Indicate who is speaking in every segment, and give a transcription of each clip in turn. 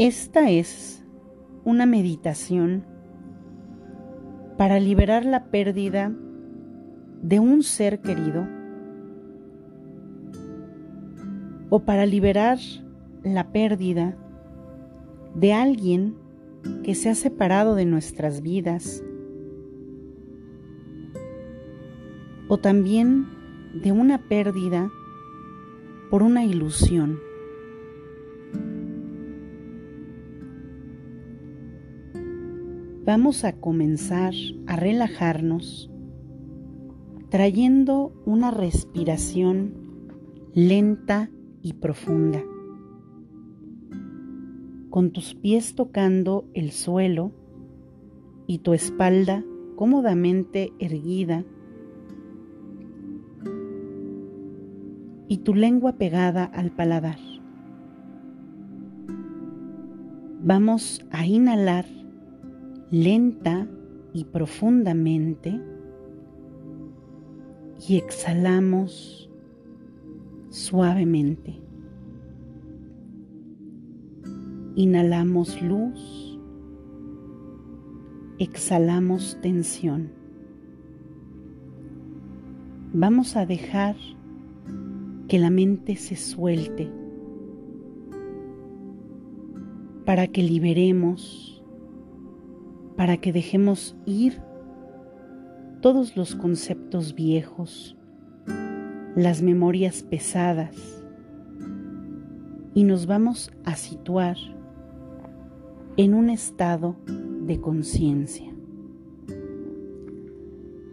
Speaker 1: Esta es una meditación para liberar la pérdida de un ser querido o para liberar la pérdida de alguien que se ha separado de nuestras vidas o también de una pérdida por una ilusión. Vamos a comenzar a relajarnos trayendo una respiración lenta y profunda con tus pies tocando el suelo y tu espalda cómodamente erguida y tu lengua pegada al paladar. Vamos a inhalar lenta y profundamente y exhalamos suavemente. Inhalamos luz, exhalamos tensión. Vamos a dejar que la mente se suelte para que liberemos, para que dejemos ir todos los conceptos viejos, las memorias pesadas y nos vamos a situar en un estado de conciencia.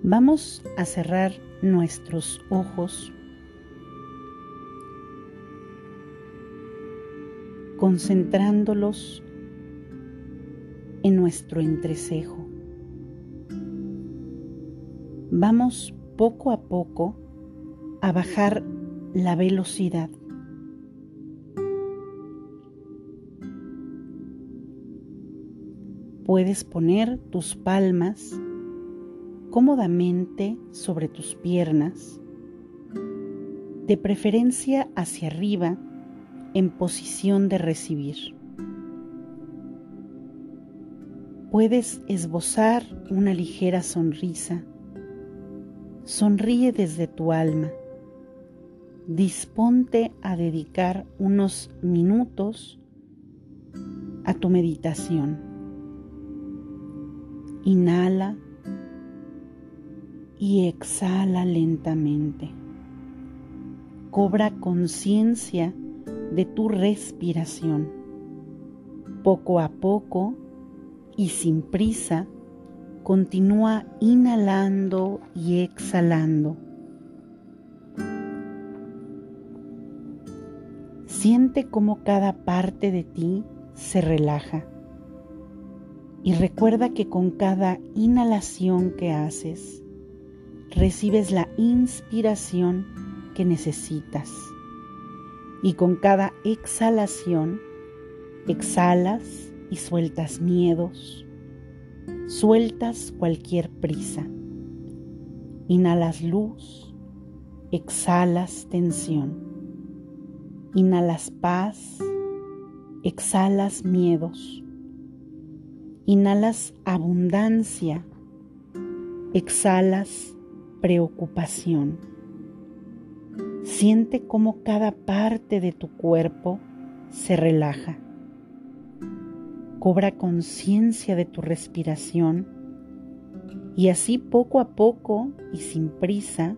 Speaker 1: Vamos a cerrar nuestros ojos concentrándolos nuestro entrecejo. Vamos poco a poco a bajar la velocidad Puedes poner tus palmas cómodamente sobre tus piernas, de preferencia hacia arriba en posición de recibir. Puedes esbozar una ligera sonrisa. Sonríe desde tu alma. Disponte a dedicar unos minutos a tu meditación. Inhala y exhala lentamente. Cobra conciencia de tu respiración. Poco a poco y sin prisa, continúa inhalando y exhalando. Siente cómo cada parte de ti se relaja y recuerda que con cada inhalación que haces, recibes la inspiración que necesitas. Y con cada exhalación, exhalas y sueltas miedos, sueltas cualquier prisa. Inhalas luz, exhalas tensión. Inhalas paz, exhalas miedos Inhalas abundancia, exhalas preocupación. Siente cómo cada parte de tu cuerpo se relaja. Cobra conciencia de tu respiración y así poco a poco y sin prisa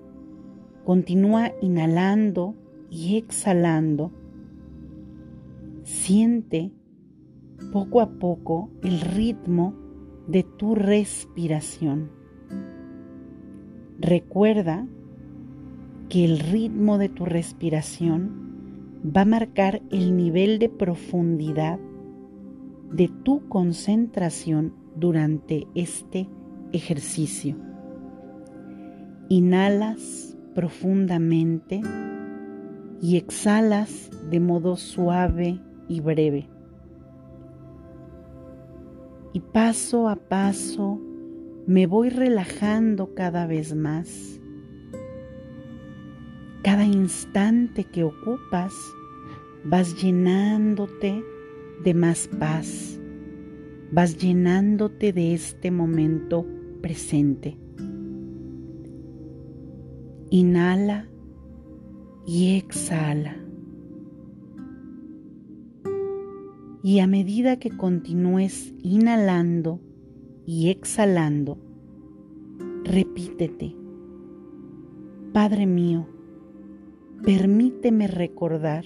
Speaker 1: continúa inhalando y exhalando. Siente poco a poco el ritmo de tu respiración. Recuerda que el ritmo de tu respiración va a marcar el nivel de profundidad de tu concentración durante este ejercicio. Inhalas profundamente y exhalas de modo suave y breve y paso a paso me voy relajando cada vez más. Cada instante que ocupas vas llenándote de más paz, vas llenándote de este momento presente. Inhala y exhala. Y a medida que continúes inhalando y exhalando, repítete, Padre mío, permíteme recordar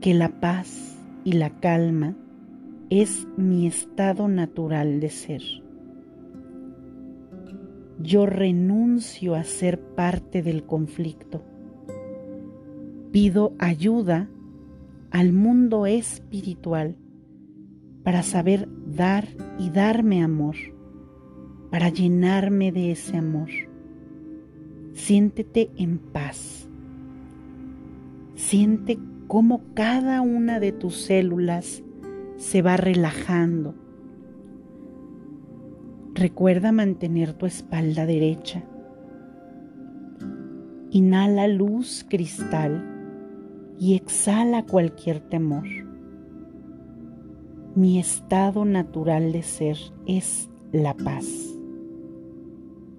Speaker 1: que la paz y la calma es mi estado natural de ser. Yo renuncio a ser parte del conflicto. Pido ayuda al mundo espiritual para saber dar y darme amor, para llenarme de ese amor. Siéntete en paz. Siente cómo cada una de tus células se va relajando. Recuerda mantener tu espalda derecha. Inhala luz cristal y exhala cualquier temor. Mi estado natural de ser es la paz.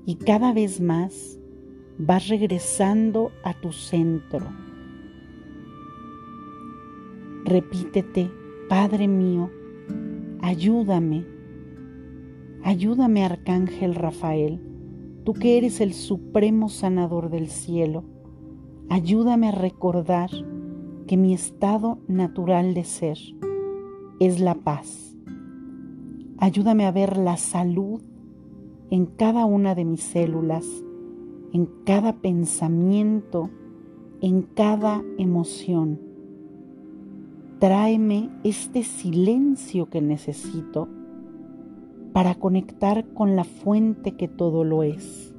Speaker 1: Y cada vez más vas regresando a tu centro Repítete, Padre mío, ayúdame, ayúdame Arcángel Rafael, tú que eres el supremo sanador del cielo, ayúdame a recordar que mi estado natural de ser es la paz. Ayúdame a ver la salud en cada una de mis células, en cada pensamiento, en cada emoción tráeme este silencio que necesito para conectar con la fuente que todo lo es.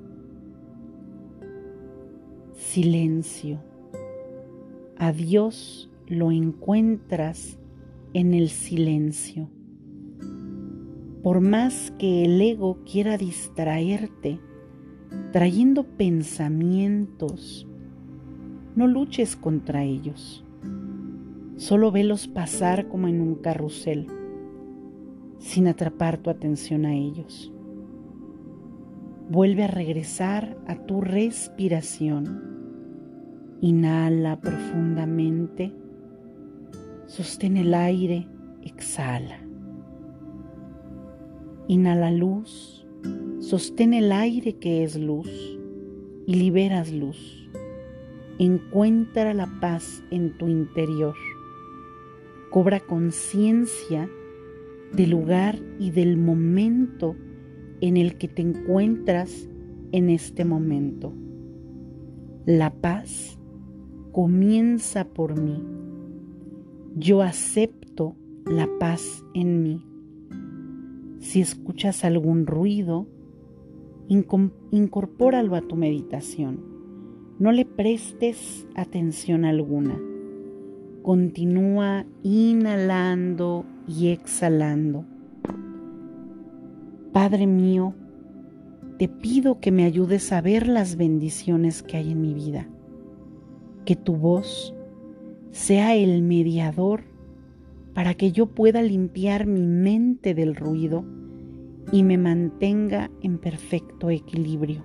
Speaker 1: Silencio. A Dios lo encuentras en el silencio. Por más que el ego quiera distraerte, trayendo pensamientos, no luches contra ellos Solo velos pasar como en un carrusel, sin atrapar tu atención a ellos. Vuelve a regresar a tu respiración. Inhala profundamente. Sostén el aire. Exhala. Inhala luz. Sostén el aire que es luz y liberas luz. Encuentra la paz en tu interior cobra conciencia del lugar y del momento en el que te encuentras en este momento. La paz comienza por mí. Yo acepto la paz en mí. Si escuchas algún ruido, incorpóralo a tu meditación. No le prestes atención alguna Continúa inhalando y exhalando. Padre mío, te pido que me ayudes a ver las bendiciones que hay en mi vida. Que tu voz sea el mediador para que yo pueda limpiar mi mente del ruido y me mantenga en perfecto equilibrio.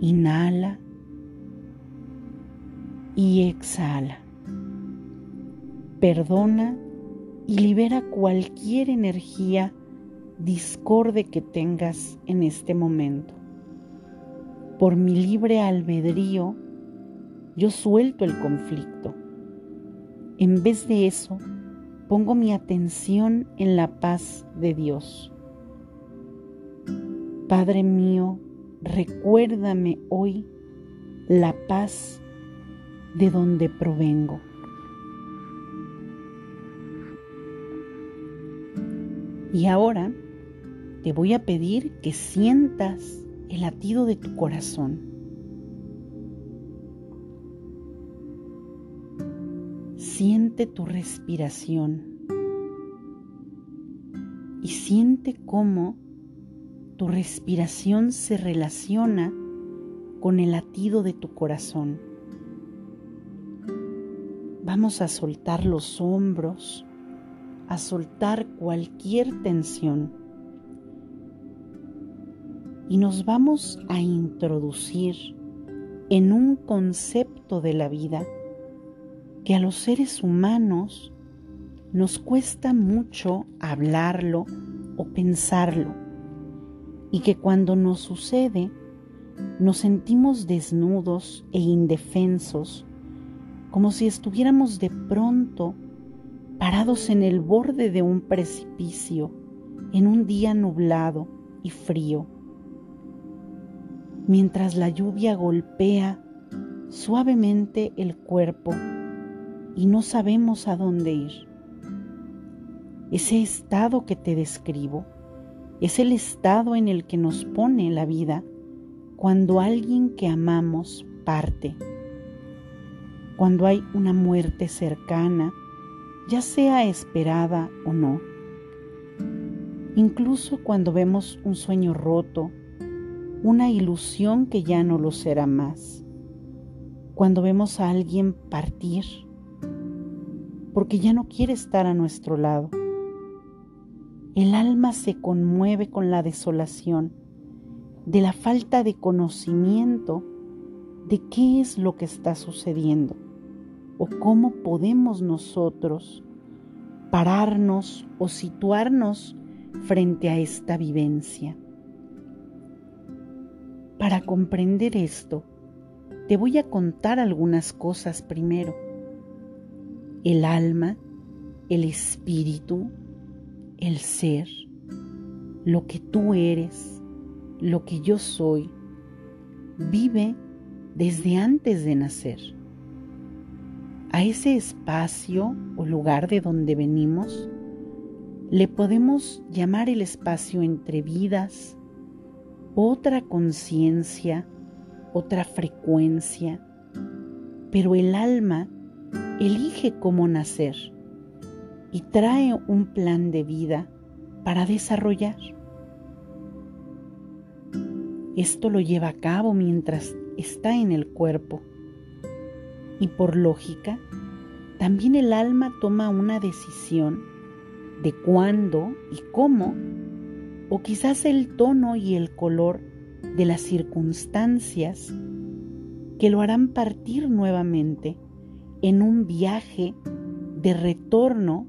Speaker 1: Inhala y exhala perdona y libera cualquier energía discorde que tengas en este momento. Por mi libre albedrío, yo suelto el conflicto. En vez de eso, pongo mi atención en la paz de Dios. Padre mío, recuérdame hoy la paz de donde provengo. Y ahora te voy a pedir que sientas el latido de tu corazón. Siente tu respiración y siente cómo tu respiración se relaciona con el latido de tu corazón. vamos a soltar los hombros, a soltar cualquier tensión. Y nos vamos a introducir en un concepto de la vida que a los seres humanos nos cuesta mucho hablarlo o pensarlo y que cuando nos sucede nos sentimos desnudos e indefensos, como si estuviéramos de pronto parados en el borde de un precipicio en un día nublado y frío, mientras la lluvia golpea suavemente el cuerpo y no sabemos a dónde ir. Ese estado que te describo es el estado en el que nos pone la vida cuando alguien que amamos parte, cuando hay una muerte cercana, ya sea esperada o no, incluso cuando vemos un sueño roto, una ilusión que ya no lo será más, cuando vemos a alguien partir porque ya no quiere estar a nuestro lado. El alma se conmueve con la desolación de la falta de conocimiento de qué es lo que está sucediendo o cómo podemos nosotros pararnos o situarnos frente a esta vivencia. Para comprender esto, te voy a contar algunas cosas primero el alma, el espíritu, el ser, lo que tú eres, lo que yo soy, vive desde antes de nacer. A ese espacio o lugar de donde venimos le podemos llamar el espacio entre vidas, otra conciencia, otra frecuencia, pero el alma elige cómo nacer y trae un plan de vida para desarrollar. Esto lo lleva a cabo mientras está en el cuerpo y por lógica, también el alma toma una decisión de cuándo y cómo, o quizás el tono y el color de las circunstancias que lo harán partir nuevamente en un viaje de retorno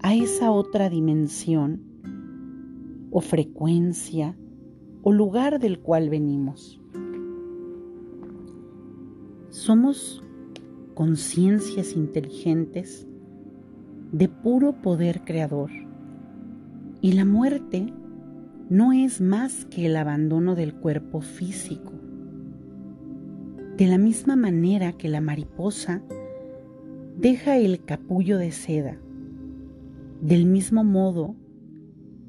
Speaker 1: a esa otra dimensión o frecuencia o lugar del cual venimos. Somos conciencias inteligentes de puro poder creador. Y la muerte no es más que el abandono del cuerpo físico. De la misma manera que la mariposa deja el capullo de seda, del mismo modo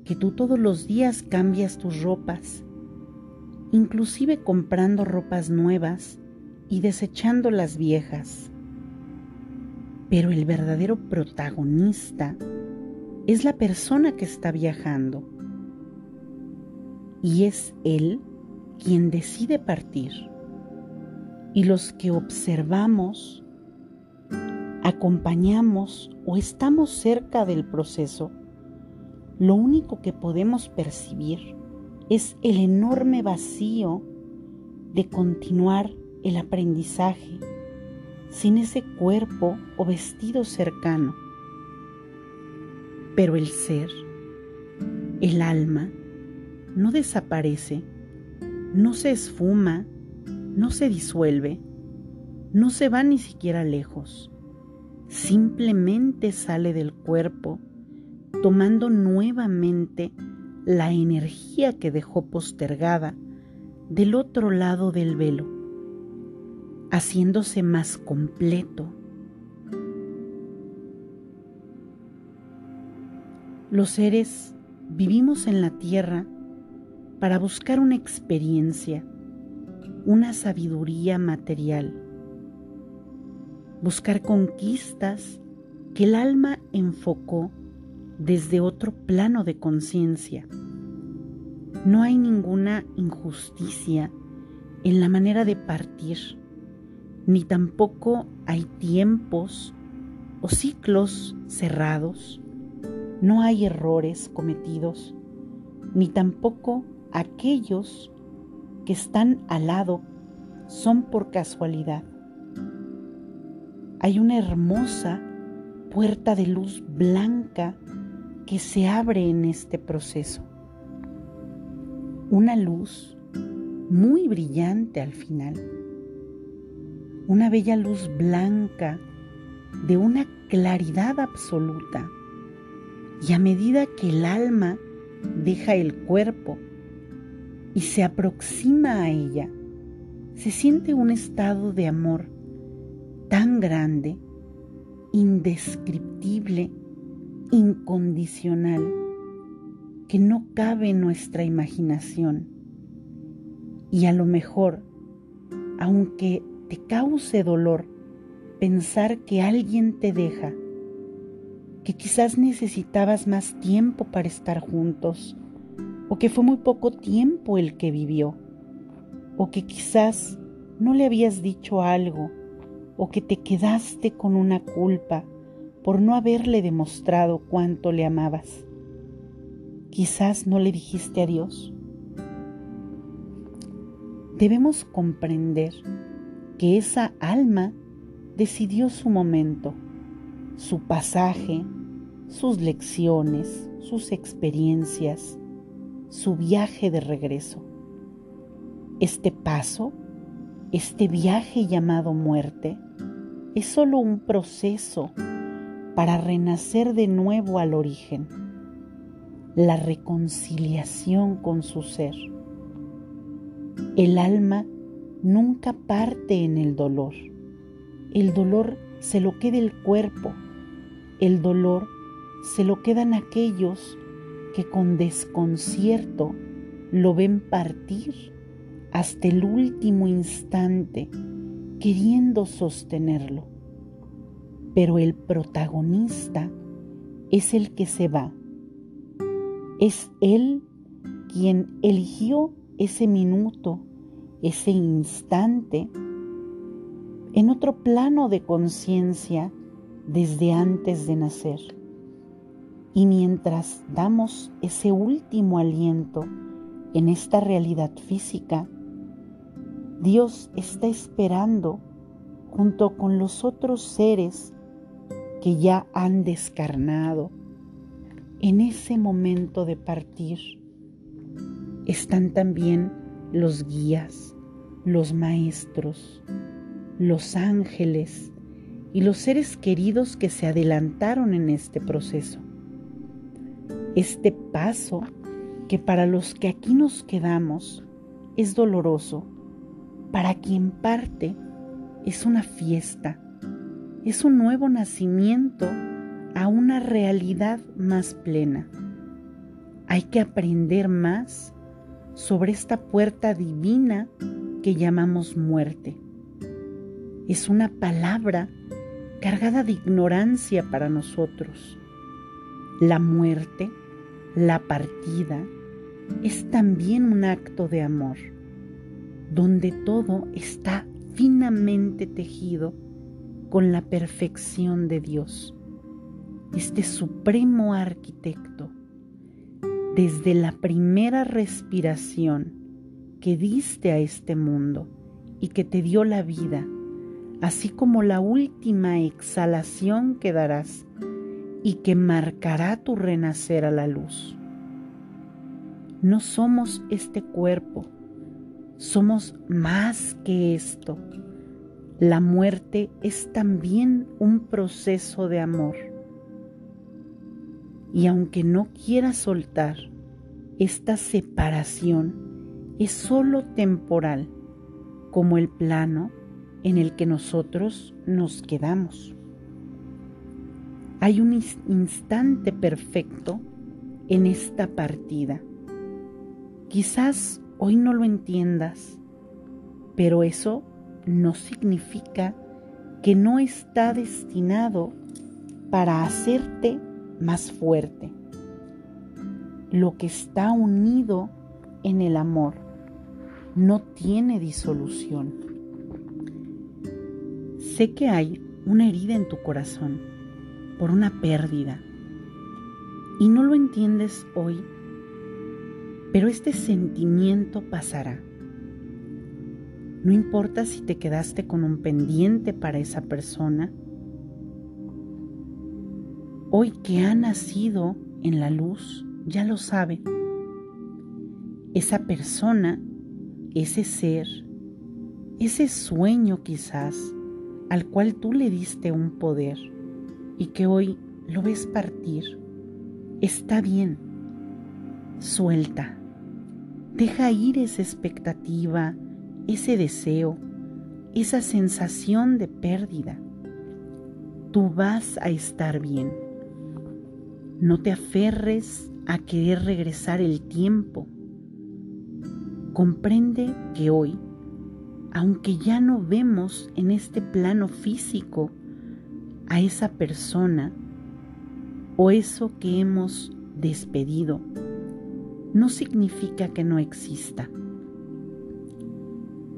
Speaker 1: que tú todos los días cambias tus ropas, inclusive comprando ropas nuevas y desechando las viejas. Pero el verdadero protagonista es la persona que está viajando y es él quien decide partir y los que observamos, acompañamos o estamos cerca del proceso, lo único que podemos percibir es el enorme vacío de continuar el aprendizaje sin ese cuerpo o vestido cercano. Pero el ser, el alma, no desaparece, no se esfuma no se disuelve, no se va ni siquiera lejos, simplemente sale del cuerpo tomando nuevamente la energía que dejó postergada del otro lado del velo, haciéndose más completo. Los seres vivimos en la tierra para buscar una experiencia una sabiduría material, buscar conquistas que el alma enfocó desde otro plano de conciencia. No hay ninguna injusticia en la manera de partir ni tampoco hay tiempos o ciclos cerrados, no hay errores cometidos, ni tampoco aquellos que están al lado son por casualidad. Hay una hermosa puerta de luz blanca que se abre en este proceso. Una luz muy brillante al final. Una bella luz blanca de una claridad absoluta. Y a medida que el alma deja el cuerpo y se aproxima a ella, se siente un estado de amor tan grande, indescriptible incondicional que no cabe en nuestra imaginación. Y a lo mejor, aunque te cause dolor pensar que alguien te deja, que quizás necesitabas más tiempo para estar juntos, o que fue muy poco tiempo el que vivió, o que quizás no le habías dicho algo, o que te quedaste con una culpa por no haberle demostrado cuánto le amabas. Quizás no le dijiste adiós. Debemos comprender que esa alma decidió su momento, su pasaje, sus lecciones, sus experiencias, su viaje de regreso. Este paso, este viaje llamado muerte, es solo un proceso para renacer de nuevo al origen, la reconciliación con su ser. El alma nunca parte en el dolor. El dolor se lo queda el cuerpo. El dolor se lo quedan aquellos que con desconcierto lo ven partir hasta el último instante, queriendo sostenerlo pero el protagonista es el que se va. Es él quien eligió ese minuto, ese instante, en otro plano de conciencia desde antes de nacer. Y mientras damos ese último aliento en esta realidad física, Dios está esperando junto con los otros seres que ya han descarnado, en ese momento de partir están también los guías, los maestros, los ángeles y los seres queridos que se adelantaron en este proceso. Este paso que para los que aquí nos quedamos es doloroso, para quien parte es una fiesta es un nuevo nacimiento a una realidad más plena. Hay que aprender más sobre esta puerta divina que llamamos muerte. Es una palabra cargada de ignorancia para nosotros. La muerte, la partida, es también un acto de amor, donde todo está finamente tejido con la perfección de Dios, este supremo arquitecto, desde la primera respiración que diste a este mundo y que te dio la vida, así como la última exhalación que darás y que marcará tu renacer a la luz. No somos este cuerpo, somos más que esto la muerte es también un proceso de amor. Y aunque no quiera soltar, esta separación es sólo temporal, como el plano en el que nosotros nos quedamos. Hay un instante perfecto en esta partida. Quizás hoy no lo entiendas, pero eso no significa que no está destinado para hacerte más fuerte. Lo que está unido en el amor no tiene disolución. Sé que hay una herida en tu corazón por una pérdida y no lo entiendes hoy, pero este sentimiento pasará. No importa si te quedaste con un pendiente para esa persona, hoy que ha nacido en la luz, ya lo sabe. Esa persona, ese ser, ese sueño quizás, al cual tú le diste un poder y que hoy lo ves partir, está bien. Suelta. Deja ir esa expectativa, ese deseo, esa sensación de pérdida. Tú vas a estar bien. No te aferres a querer regresar el tiempo. Comprende que hoy, aunque ya no vemos en este plano físico a esa persona o eso que hemos despedido, no significa que no exista.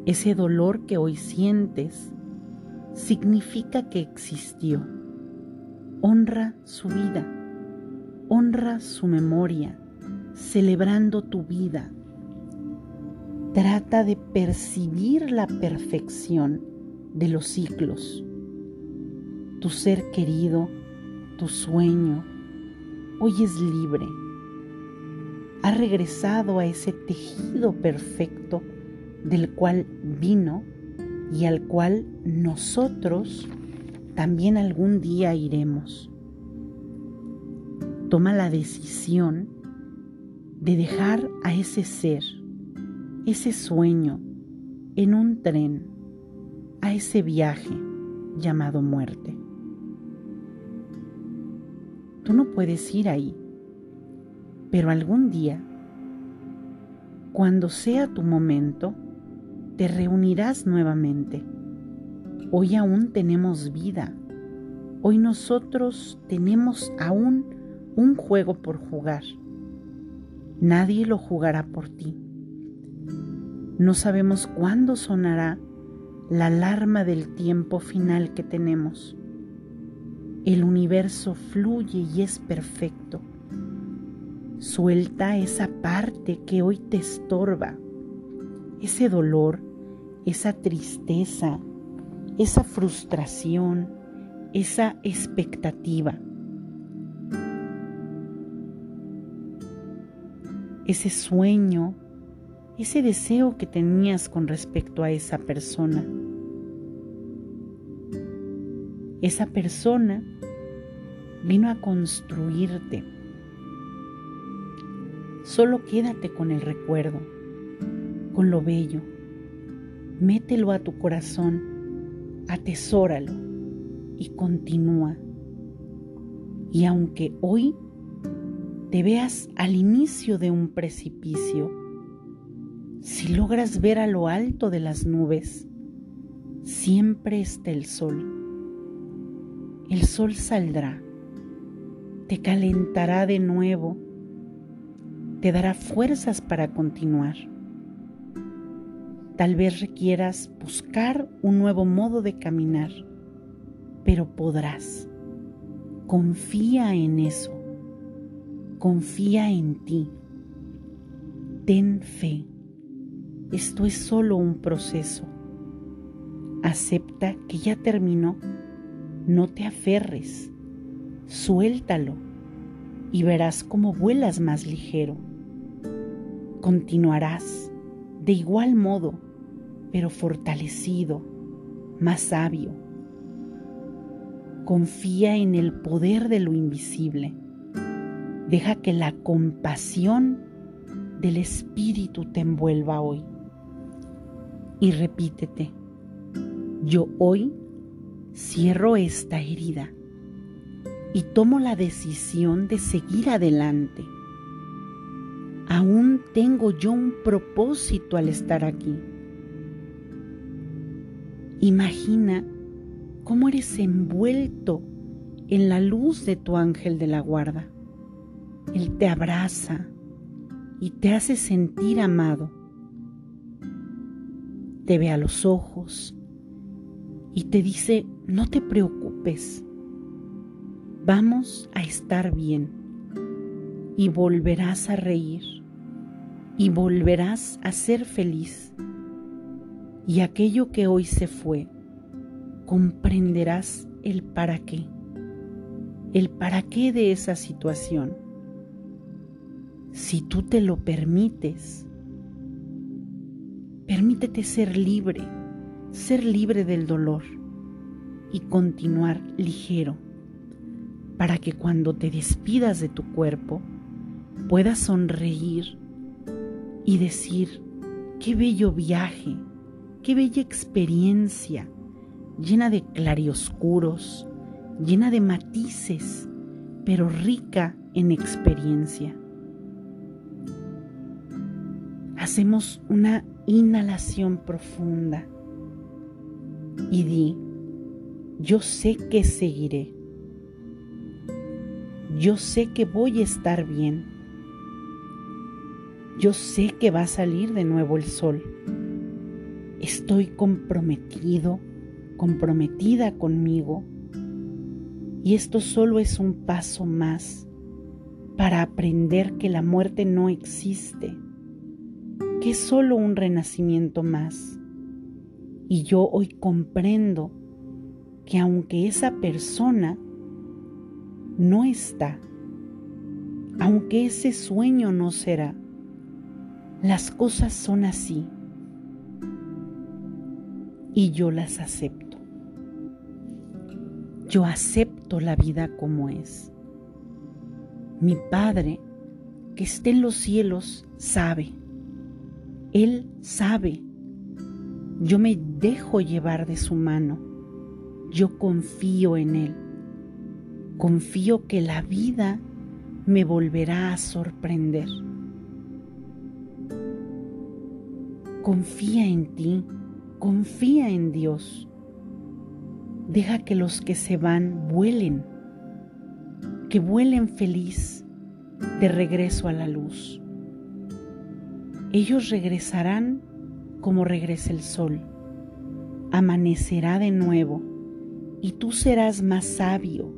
Speaker 1: Ese dolor que hoy sientes significa que existió. Honra su vida, honra su memoria, celebrando tu vida. Trata de percibir la perfección de los ciclos. Tu ser querido, tu sueño, hoy es libre. Ha regresado a ese tejido perfecto del cual vino y al cual nosotros también algún día iremos. Toma la decisión de dejar a ese ser, ese sueño, en un tren, a ese viaje llamado muerte. Tú no puedes ir ahí, pero algún día, cuando sea tu momento, te reunirás nuevamente. Hoy aún tenemos vida. Hoy nosotros tenemos aún un juego por jugar. Nadie lo jugará por ti. No sabemos cuándo sonará la alarma del tiempo final que tenemos. El universo fluye y es perfecto. Suelta esa parte que hoy te estorba, ese dolor esa tristeza, esa frustración, esa expectativa. Ese sueño, ese deseo que tenías con respecto a esa persona. Esa persona vino a construirte. Solo quédate con el recuerdo, con lo bello, mételo a tu corazón, atesóralo y continúa. Y aunque hoy te veas al inicio de un precipicio, si logras ver a lo alto de las nubes, siempre está el sol. El sol saldrá, te calentará de nuevo, te dará fuerzas para continuar. Tal vez requieras buscar un nuevo modo de caminar, pero podrás. Confía en eso. Confía en ti. Ten fe. Esto es solo un proceso. Acepta que ya terminó. No te aferres. Suéltalo y verás cómo vuelas más ligero. Continuarás de igual modo pero fortalecido, más sabio. Confía en el poder de lo invisible. Deja que la compasión del Espíritu te envuelva hoy. Y repítete, yo hoy cierro esta herida y tomo la decisión de seguir adelante. Aún tengo yo un propósito al estar aquí Imagina cómo eres envuelto en la luz de tu ángel de la guarda. Él te abraza y te hace sentir amado. Te ve a los ojos y te dice, no te preocupes, vamos a estar bien y volverás a reír y volverás a ser feliz y aquello que hoy se fue, comprenderás el para qué, el para qué de esa situación. Si tú te lo permites, permítete ser libre, ser libre del dolor y continuar ligero, para que cuando te despidas de tu cuerpo puedas sonreír y decir, qué bello viaje, qué bella experiencia, llena de clarioscuros, llena de matices, pero rica en experiencia. Hacemos una inhalación profunda y di, yo sé que seguiré. Yo sé que voy a estar bien. Yo sé que va a salir de nuevo el sol. Estoy comprometido, comprometida conmigo. Y esto solo es un paso más para aprender que la muerte no existe, que es solo un renacimiento más. Y yo hoy comprendo que aunque esa persona no está, aunque ese sueño no será, las cosas son así y yo las acepto. Yo acepto la vida como es. Mi Padre, que está en los cielos, sabe. Él sabe. Yo me dejo llevar de su mano. Yo confío en Él. Confío que la vida me volverá a sorprender. Confía en ti Confía en Dios. Deja que los que se van vuelen, que vuelen feliz de regreso a la luz. Ellos regresarán como regresa el sol. Amanecerá de nuevo y tú serás más sabio.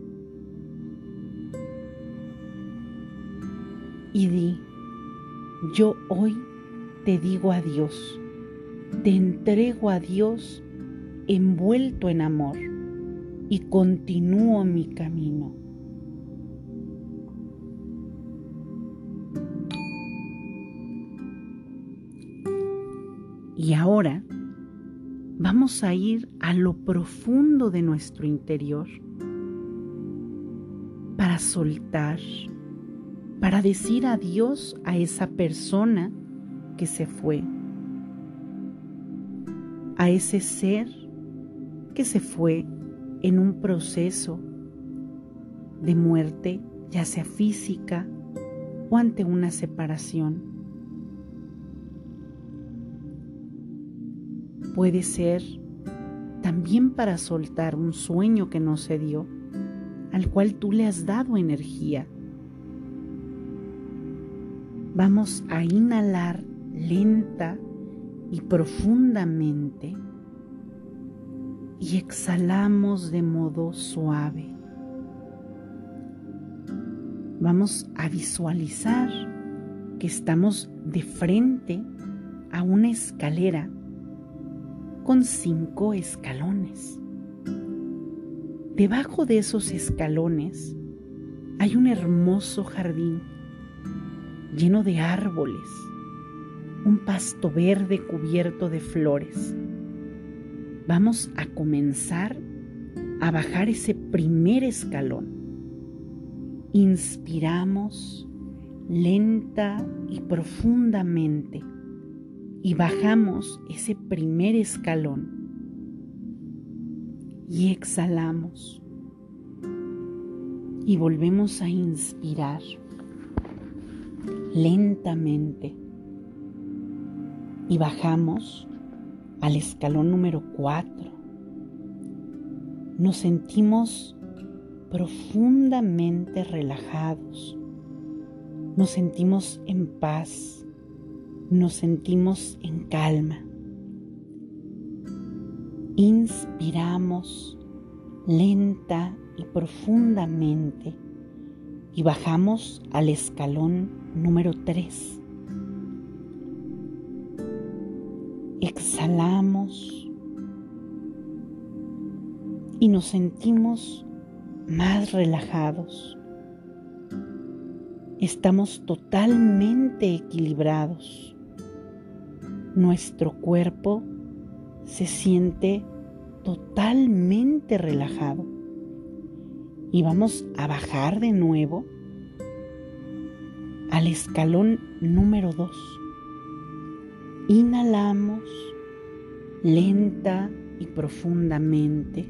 Speaker 1: Y di, yo hoy te digo adiós te entrego a Dios envuelto en amor y continúo mi camino. Y ahora vamos a ir a lo profundo de nuestro interior para soltar, para decir adiós a esa persona que se fue a ese ser que se fue en un proceso de muerte, ya sea física o ante una separación. Puede ser también para soltar un sueño que no se dio, al cual tú le has dado energía. Vamos a inhalar lenta y profundamente y exhalamos de modo suave. Vamos a visualizar que estamos de frente a una escalera con cinco escalones. Debajo de esos escalones hay un hermoso jardín lleno de árboles un pasto verde cubierto de flores. Vamos a comenzar a bajar ese primer escalón. Inspiramos lenta y profundamente y bajamos ese primer escalón y exhalamos y volvemos a inspirar lentamente y bajamos al escalón número 4. Nos sentimos profundamente relajados. Nos sentimos en paz. Nos sentimos en calma. Inspiramos lenta y profundamente y bajamos al escalón número 3. Exhalamos y nos sentimos más relajados. Estamos totalmente equilibrados. Nuestro cuerpo se siente totalmente relajado. Y vamos a bajar de nuevo al escalón número 2. Inhalamos lenta y profundamente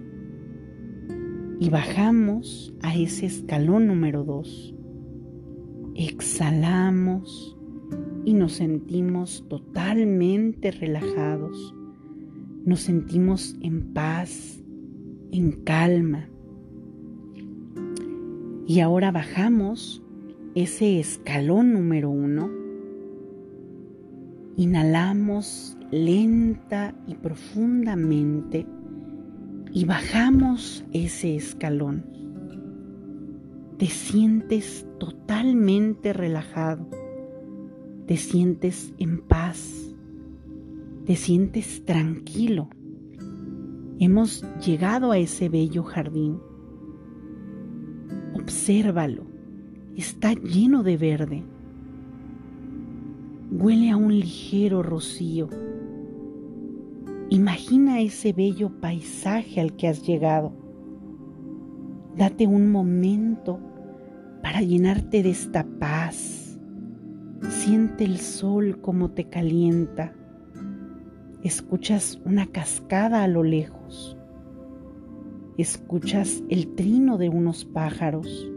Speaker 1: y bajamos a ese escalón número 2. Exhalamos y nos sentimos totalmente relajados. Nos sentimos en paz, en calma. Y ahora bajamos ese escalón número uno. Inhalamos lenta y profundamente y bajamos ese escalón. Te sientes totalmente relajado, te sientes en paz, te sientes tranquilo. Hemos llegado a ese bello jardín Obsérvalo, está lleno de verde. Huele a un ligero rocío. Imagina ese bello paisaje al que has llegado. Date un momento para llenarte de esta paz. Siente el sol como te calienta. Escuchas una cascada a lo lejos escuchas el trino de unos pájaros.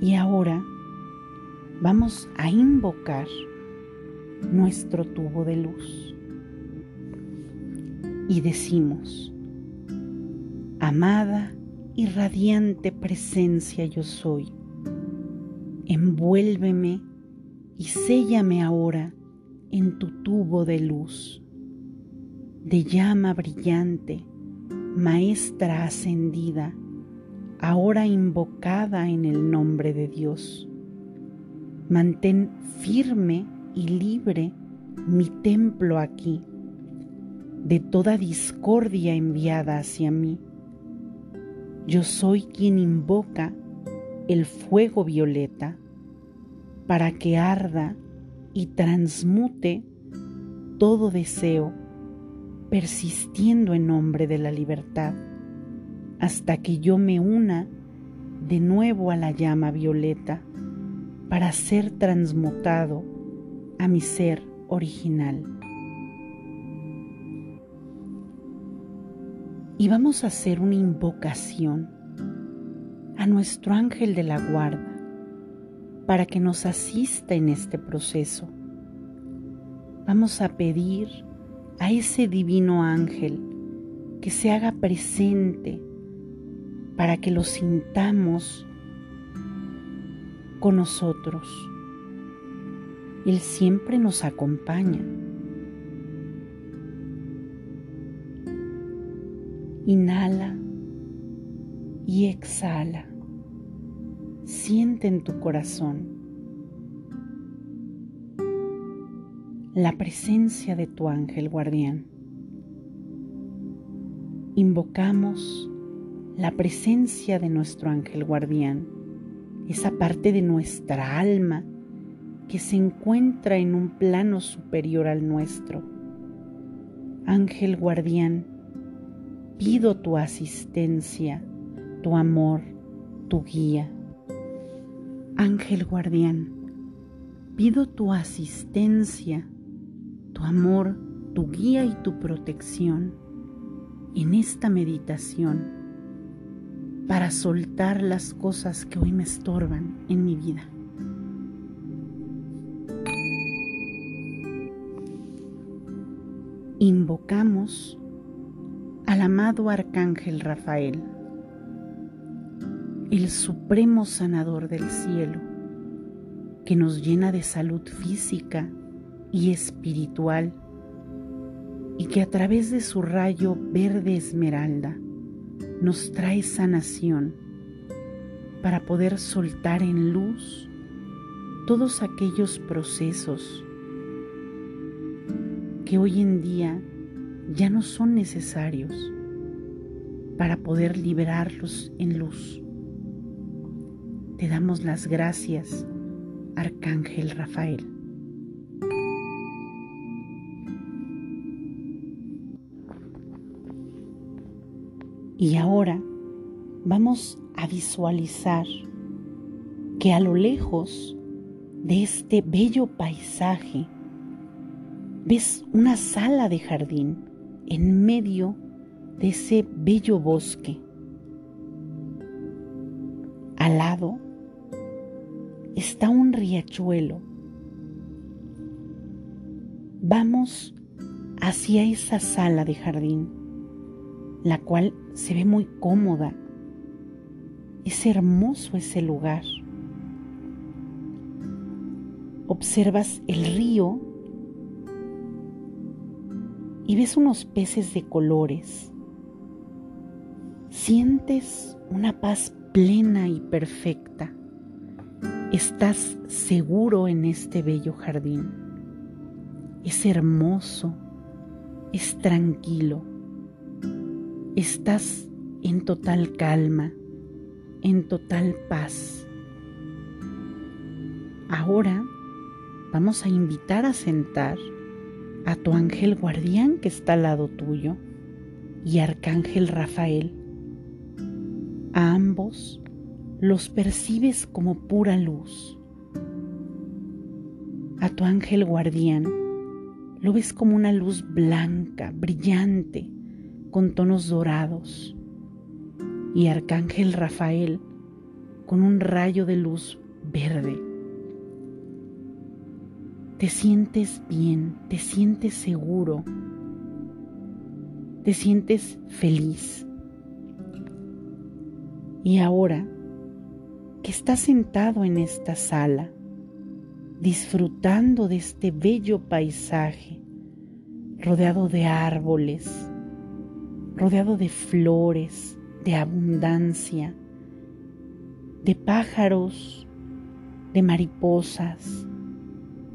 Speaker 1: Y ahora vamos a invocar nuestro tubo de luz. Y decimos, amada y radiante presencia yo soy, envuélveme y séllame ahora en tu tubo de luz de llama brillante, maestra ascendida, ahora invocada en el nombre de Dios. Mantén firme y libre mi templo aquí, de toda discordia enviada hacia mí. Yo soy quien invoca el fuego violeta para que arda y transmute todo deseo persistiendo en nombre de la libertad, hasta que yo me una de nuevo a la llama violeta para ser transmutado a mi ser original. Y vamos a hacer una invocación a nuestro ángel de la guarda para que nos asista en este proceso. Vamos a pedir a ese divino ángel que se haga presente para que lo sintamos con nosotros. Él siempre nos acompaña. Inhala y exhala. Siente en tu corazón la presencia de tu ángel guardián. Invocamos la presencia de nuestro ángel guardián, esa parte de nuestra alma que se encuentra en un plano superior al nuestro. Ángel guardián, pido tu asistencia, tu amor, tu guía. Ángel guardián, pido tu asistencia, tu amor, tu guía y tu protección en esta meditación para soltar las cosas que hoy me estorban en mi vida. Invocamos al amado Arcángel Rafael, el supremo sanador del cielo, que nos llena de salud física, y espiritual y que a través de su rayo verde esmeralda nos trae sanación para poder soltar en luz todos aquellos procesos que hoy en día ya no son necesarios para poder liberarlos en luz. Te damos las gracias, Arcángel Rafael. Y ahora vamos a visualizar que a lo lejos de este bello paisaje ves una sala de jardín en medio de ese bello bosque. Al lado está un riachuelo. Vamos hacia esa sala de jardín, la cual se ve muy cómoda. Es hermoso ese lugar. Observas el río y ves unos peces de colores. Sientes una paz plena y perfecta. Estás seguro en este bello jardín. Es hermoso, es tranquilo. Estás en total calma, en total paz. Ahora vamos a invitar a sentar a tu ángel guardián que está al lado tuyo y arcángel Rafael. A ambos los percibes como pura luz. A tu ángel guardián lo ves como una luz blanca, brillante, con tonos dorados. Y arcángel Rafael con un rayo de luz verde te sientes bien, te sientes seguro, te sientes feliz. Y ahora que estás sentado en esta sala, disfrutando de este bello paisaje, rodeado de árboles, rodeado de flores, de abundancia, de pájaros, de mariposas,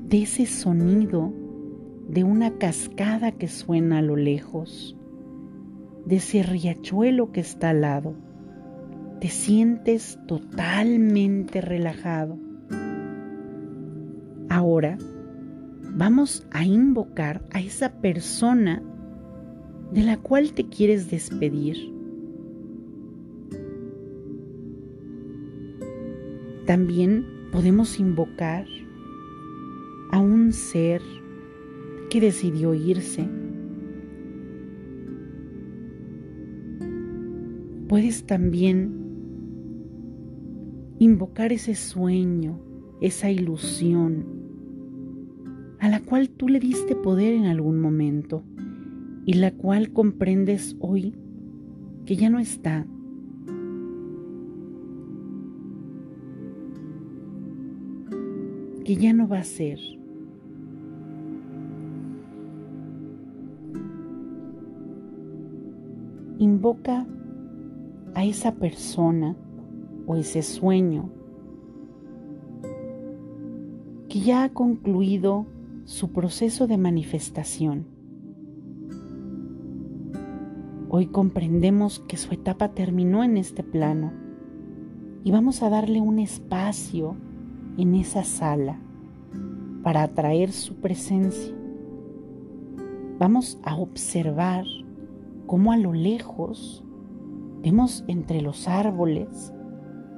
Speaker 1: de ese sonido de una cascada que suena a lo lejos, de ese riachuelo que está al lado. Te sientes totalmente relajado. Ahora vamos a invocar a esa persona de la cual te quieres despedir. También podemos invocar ser que decidió irse. Puedes también invocar ese sueño, esa ilusión, a la cual tú le diste poder en algún momento y la cual comprendes hoy que ya no está. que ya no va a ser. Invoca a esa persona o ese sueño que ya ha concluido su proceso de manifestación. Hoy comprendemos que su etapa terminó en este plano y vamos a darle un espacio en esa sala para atraer su presencia. Vamos a observar cómo a lo lejos vemos entre los árboles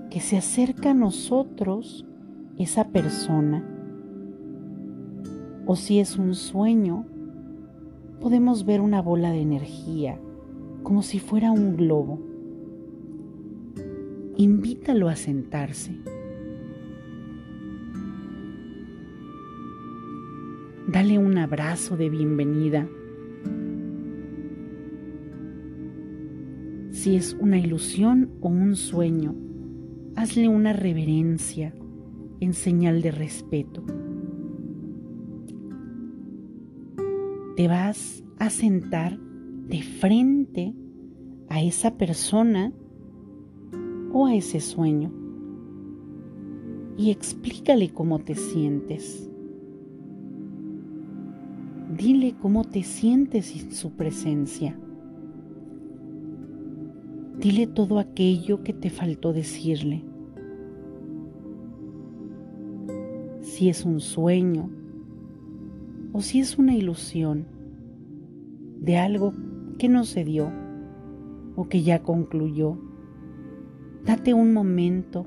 Speaker 1: que se acerca a nosotros esa persona. O si es un sueño, podemos ver una bola de energía, como si fuera un globo. Invítalo a sentarse. Dale un abrazo de bienvenida Si es una ilusión o un sueño, hazle una reverencia en señal de respeto. te vas a sentar de frente a esa persona o a ese sueño y explícale cómo te sientes. Dile cómo te sientes en su presencia. Dile todo aquello que te faltó decirle. Si es un sueño o si es una ilusión de algo que no se dio o que ya concluyó. Date un momento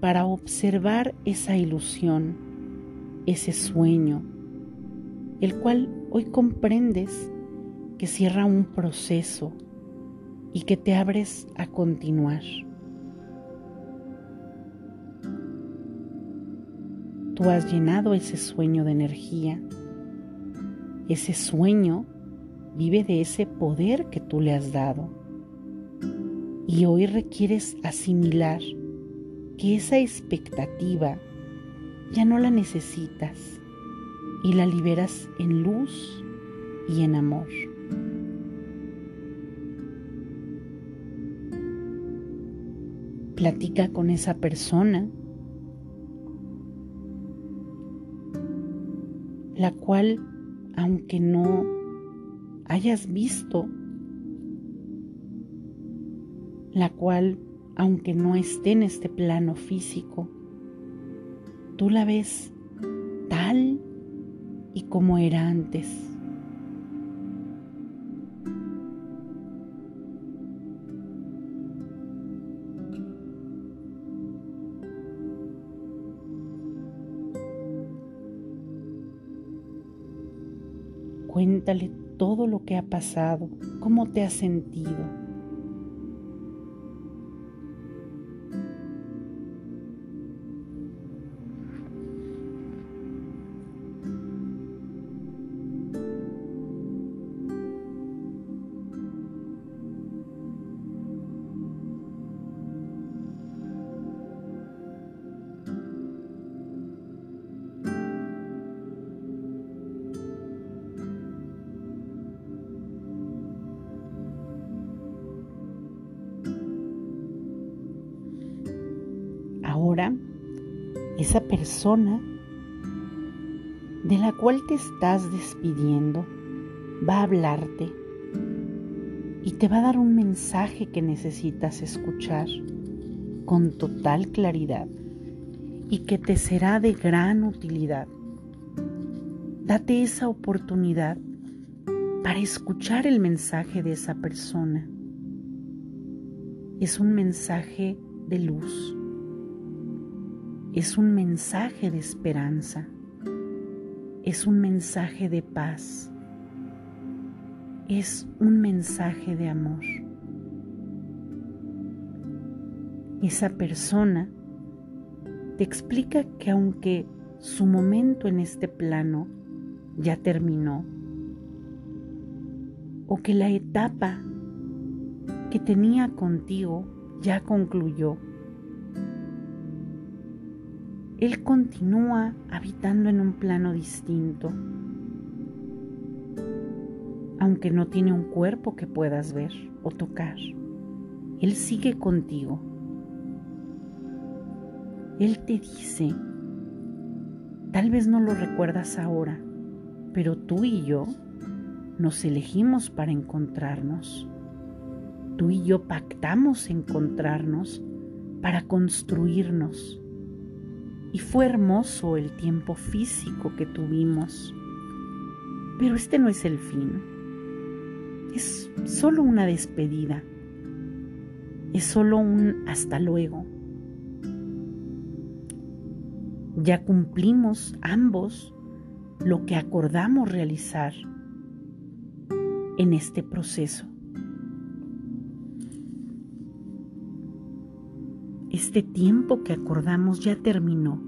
Speaker 1: para observar esa ilusión, ese sueño, el cual hoy comprendes que cierra un proceso y que te abres a continuar. Tú has llenado ese sueño de energía. Ese sueño vive de ese poder que tú le has dado. Y hoy requieres asimilar que esa expectativa ya no la necesitas y la liberas en luz y en amor. Platica con esa persona, la cual, aunque no hayas visto, la cual, aunque no esté en este plano físico, tú la ves tal y como era antes. Cuéntale todo lo que ha pasado, cómo te has sentido. Persona de la cual te estás despidiendo va a hablarte y te va a dar un mensaje que necesitas escuchar con total claridad y que te será de gran utilidad. Date esa oportunidad para escuchar el mensaje de esa persona. Es un mensaje de luz es un mensaje de esperanza, es un mensaje de paz, es un mensaje de amor. Esa persona te explica que aunque su momento en este plano ya terminó, o que la etapa que tenía contigo ya concluyó, él continúa habitando en un plano distinto, aunque no tiene un cuerpo que puedas ver o tocar. Él sigue contigo. Él te dice, tal vez no lo recuerdas ahora, pero tú y yo nos elegimos para encontrarnos. Tú y yo pactamos encontrarnos para construirnos y fue hermoso el tiempo físico que tuvimos. Pero este no es el fin. Es solo una despedida. Es solo un hasta luego. Ya cumplimos ambos lo que acordamos realizar en este proceso. Este tiempo que acordamos ya terminó,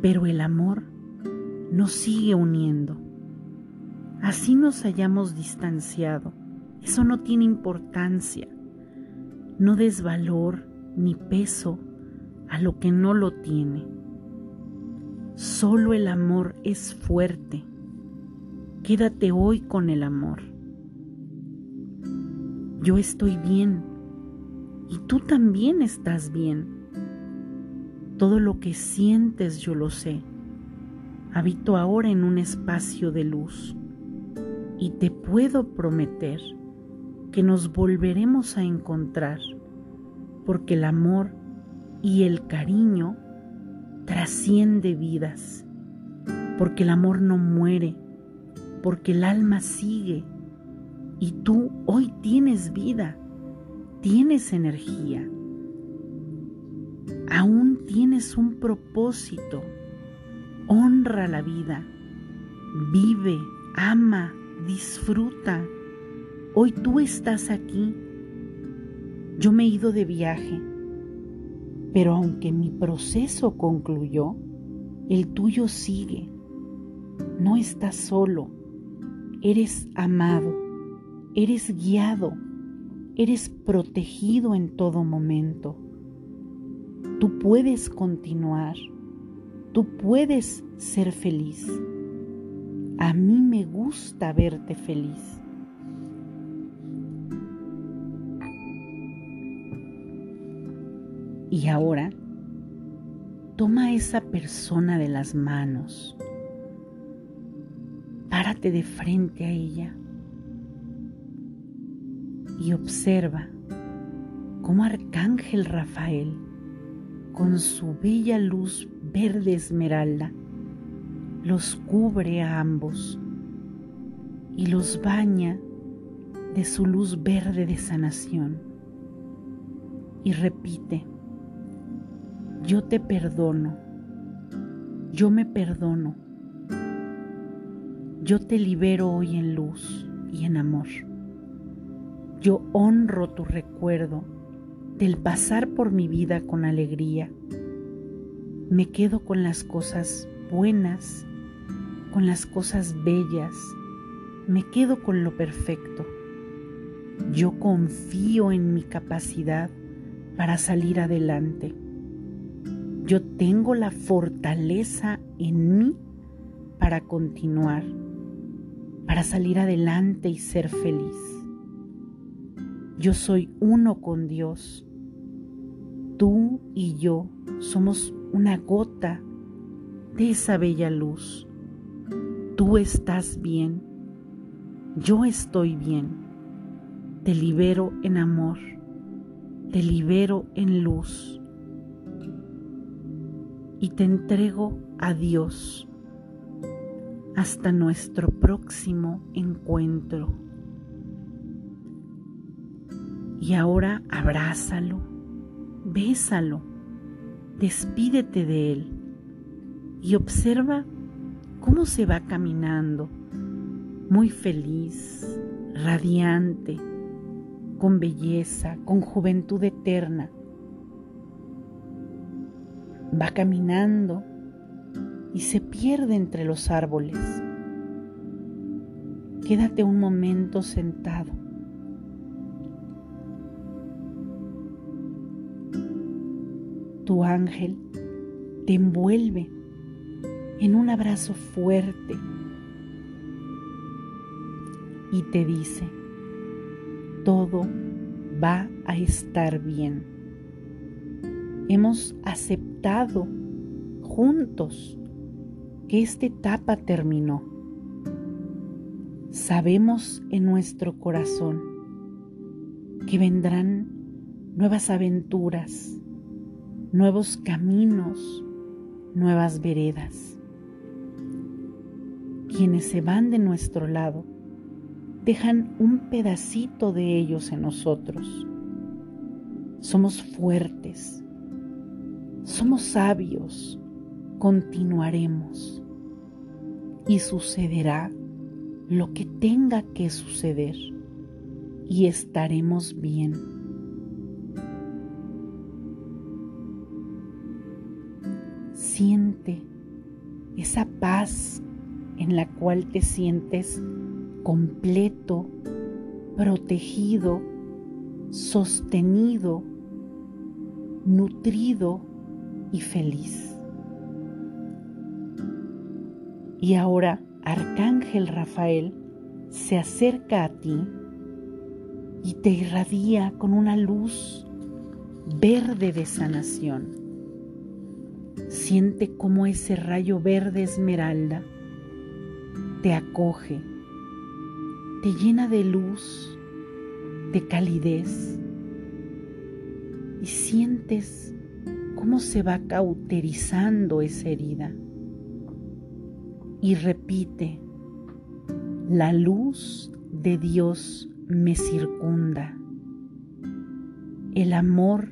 Speaker 1: pero el amor nos sigue uniendo. Así nos hayamos distanciado. Eso no tiene importancia. No des valor ni peso a lo que no lo tiene. Solo el amor es fuerte, Quédate hoy con el amor. Yo estoy bien y tú también estás bien. Todo lo que sientes yo lo sé. Habito ahora en un espacio de luz y te puedo prometer que nos volveremos a encontrar porque el amor y el cariño trasciende vidas, porque el amor no muere, porque el alma sigue y tú hoy tienes vida, tienes energía, aún tienes un propósito, honra la vida, vive, ama, disfruta. Hoy tú estás aquí, yo me he ido de viaje pero aunque mi proceso concluyó, el tuyo sigue. No estás solo, eres amado, eres guiado, eres protegido en todo momento. Tú puedes continuar, tú puedes ser feliz. A mí me gusta verte feliz. Y ahora, toma a esa persona de las manos. Párate de frente a ella y observa cómo Arcángel Rafael, con su bella luz verde esmeralda, los cubre a ambos y los baña de su luz verde de sanación. Y repite, yo te perdono, yo me perdono, yo te libero hoy en luz y en amor. Yo honro tu recuerdo del pasar por mi vida con alegría. Me quedo con las cosas buenas, con las cosas bellas, me quedo con lo perfecto. Yo confío en mi capacidad para salir adelante. Yo tengo la fortaleza en mí para continuar, para salir adelante y ser feliz. Yo soy uno con Dios. Tú y yo somos una gota de esa bella luz. Tú estás bien. Yo estoy bien. Te libero en amor. Te libero en luz y te entrego a Dios hasta nuestro próximo encuentro. Y ahora abrázalo, bésalo, despídete de él y observa cómo se va caminando, muy feliz, radiante, con belleza, con juventud eterna va caminando y se pierde entre los árboles. Quédate un momento sentado. Tu ángel te envuelve en un abrazo fuerte y te dice, todo va a estar bien. Hemos aceptado juntos que esta etapa terminó. Sabemos en nuestro corazón que vendrán nuevas aventuras, nuevos caminos, nuevas veredas. Quienes se van de nuestro lado dejan un pedacito de ellos en nosotros. Somos fuertes, somos sabios, continuaremos y sucederá lo que tenga que suceder y estaremos bien. Esa paz en la cual te sientes completo, protegido, sostenido, nutrido y feliz. Y ahora Arcángel Rafael se acerca a ti y te irradia con una luz verde de sanación. Siente cómo ese rayo verde esmeralda te acoge, te llena de luz, de calidez y sientes cómo se va cauterizando esa herida. Y repite, la luz de Dios me circunda. El amor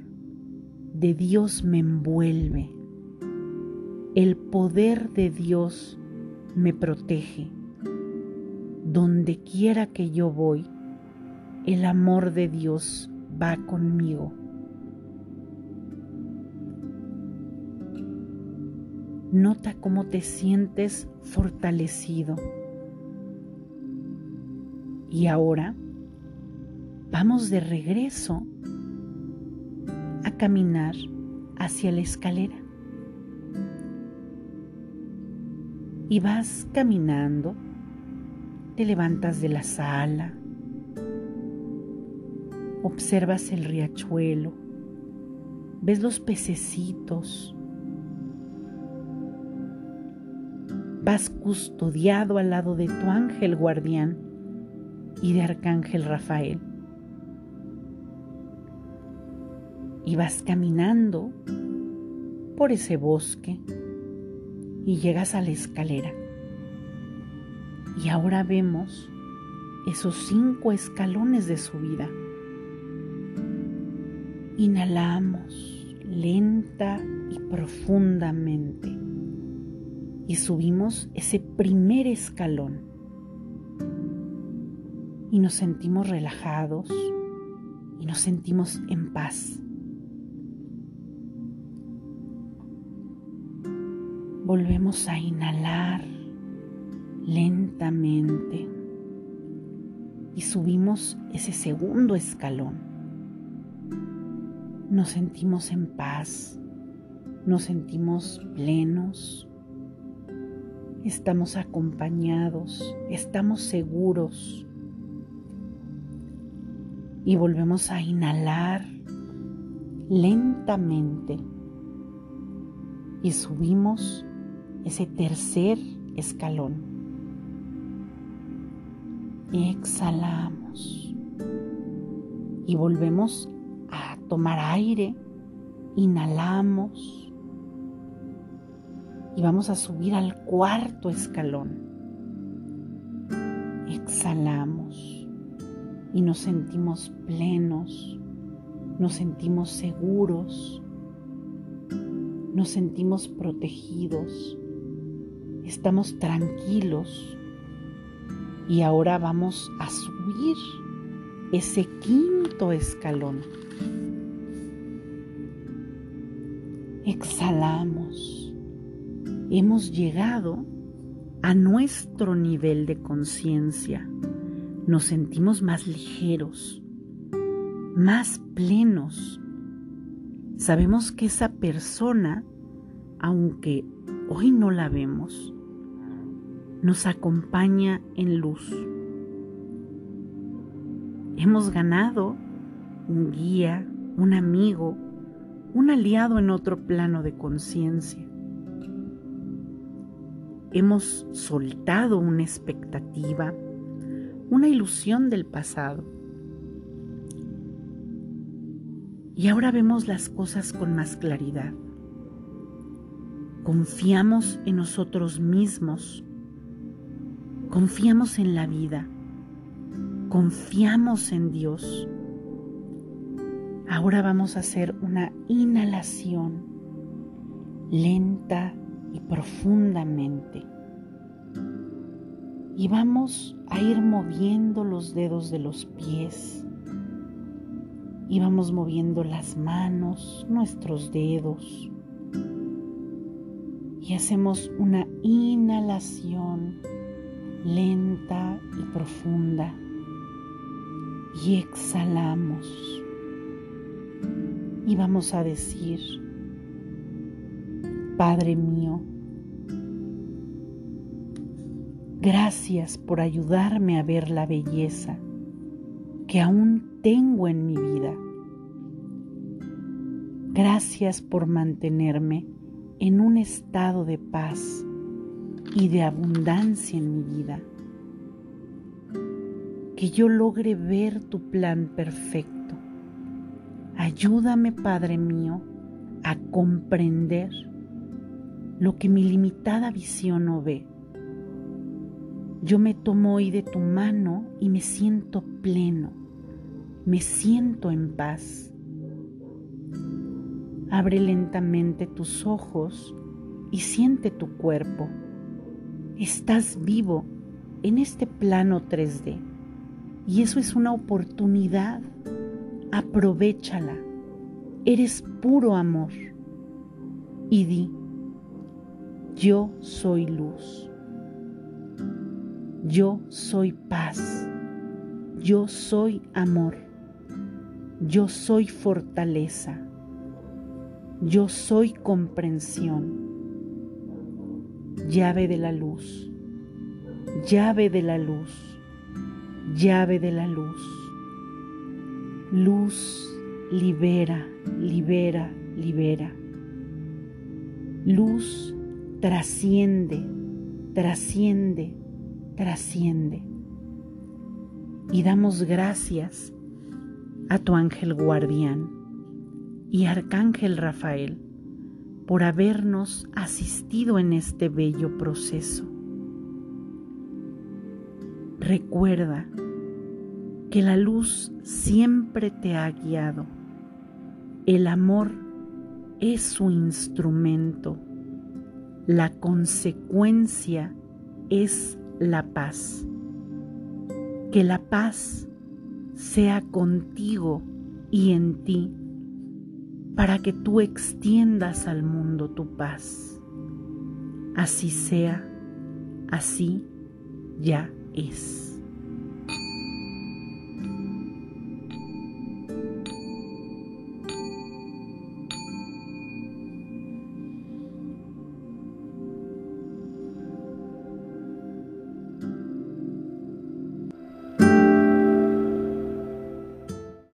Speaker 1: de Dios me envuelve. El poder de Dios me protege. Donde quiera que yo voy, el amor de Dios va conmigo. Nota cómo te sientes fortalecido. Y ahora vamos de regreso a caminar hacia la escalera. Y vas caminando, te levantas de la sala, observas el riachuelo, ves los pececitos, vas custodiado al lado de tu ángel guardián y de arcángel Rafael. Y vas caminando por ese bosque y llegas a la escalera. Y ahora vemos esos cinco escalones de subida. Inhalamos lenta y profundamente y subimos ese primer escalón y nos sentimos relajados y nos sentimos en paz. Volvemos a inhalar lentamente y subimos ese segundo escalón. Nos sentimos en paz, nos sentimos plenos, estamos acompañados, estamos seguros. Y volvemos a inhalar lentamente y subimos ese tercer escalón. Exhalamos. Y volvemos a tomar aire, inhalamos. Y vamos a subir al cuarto escalón. Exhalamos. Y nos sentimos plenos, nos sentimos seguros, nos sentimos protegidos, estamos tranquilos y ahora vamos a subir ese quinto escalón. Exhalamos hemos llegado a nuestro nivel de conciencia. Nos sentimos más ligeros, más plenos. Sabemos que esa persona, aunque hoy no la vemos, nos acompaña en luz. Hemos ganado un guía, un amigo, un aliado en otro plano de conciencia hemos soltado una expectativa, una ilusión del pasado. Y ahora vemos las cosas con más claridad. Confiamos en nosotros mismos. Confiamos en la vida. Confiamos en Dios. Ahora vamos a hacer una inhalación lenta y profundamente. Y vamos a ir moviendo los dedos de los pies. Y vamos moviendo las manos, nuestros dedos. Y hacemos una inhalación lenta y profunda. Y exhalamos. Y vamos a decir, Padre mío, Gracias por ayudarme a ver la belleza que aún tengo en mi vida. Gracias por mantenerme en un estado de paz y de abundancia en mi vida. Que yo logre ver tu plan perfecto. Ayúdame, Padre mío, a comprender lo que mi limitada visión no ve. Yo me tomo hoy de tu mano y me siento pleno, me siento en paz. Abre lentamente tus ojos y siente tu cuerpo. Estás vivo en este plano 3D y eso es una oportunidad. Aprovechala. Eres puro amor. Y di, yo soy luz. Yo soy paz. Yo soy amor. Yo soy fortaleza. Yo soy comprensión. Llave de la luz. Llave de la luz. Llave de la luz. Luz libera, libera, libera. Luz trasciende, trasciende, trasciende. Y damos gracias a tu ángel guardián y arcángel Rafael por habernos asistido en este bello proceso. Recuerda que la luz siempre te ha guiado. El amor es su instrumento la consecuencia es la paz. Que la paz sea contigo y en ti para que tú extiendas al mundo tu paz. Así sea, así ya es.